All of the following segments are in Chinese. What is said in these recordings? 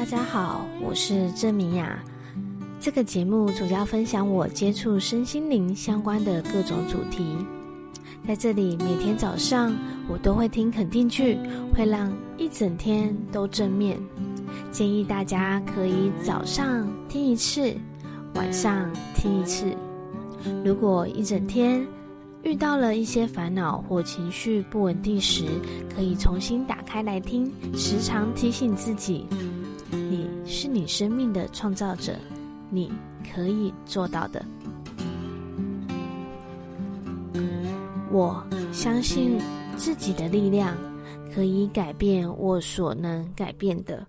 大家好，我是郑明雅。这个节目主要分享我接触身心灵相关的各种主题。在这里，每天早上我都会听肯定句，会让一整天都正面。建议大家可以早上听一次，晚上听一次。如果一整天遇到了一些烦恼或情绪不稳定时，可以重新打开来听，时常提醒自己：你是你生命的创造者，你可以做到的。我相信自己的力量可以改变我所能改变的。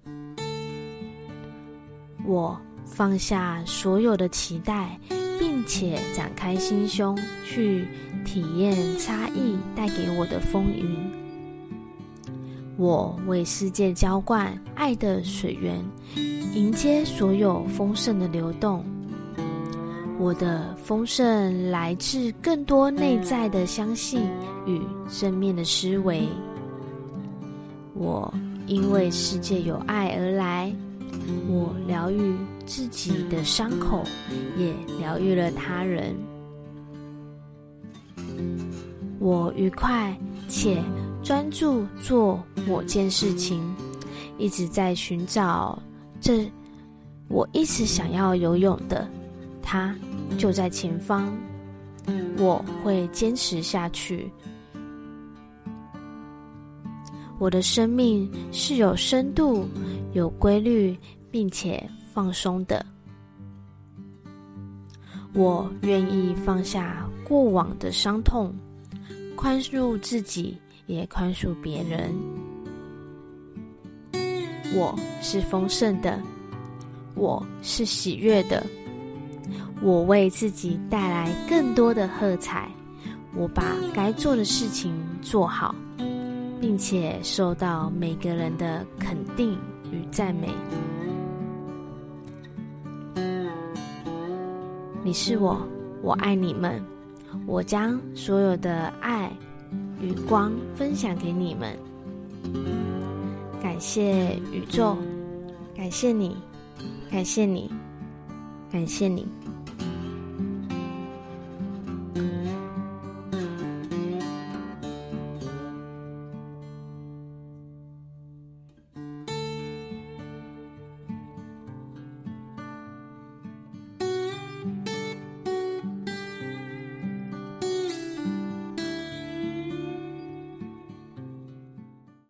我放下所有的期待，并且展开心胸去体验差异带给我的风云。我为世界浇灌爱的水源，迎接所有丰盛的流动。我的丰盛来自更多内在的相信与正面的思维。我因为世界有爱而来，我疗愈自己的伤口，也疗愈了他人。我愉快且专注做某件事情，一直在寻找这我一直想要游泳的它。就在前方，我会坚持下去。我的生命是有深度、有规律，并且放松的。我愿意放下过往的伤痛，宽恕自己，也宽恕别人。我是丰盛的，我是喜悦的。我为自己带来更多的喝彩，我把该做的事情做好，并且受到每个人的肯定与赞美。你是我，我爱你们，我将所有的爱与光分享给你们。感谢宇宙，感谢你，感谢你，感谢你。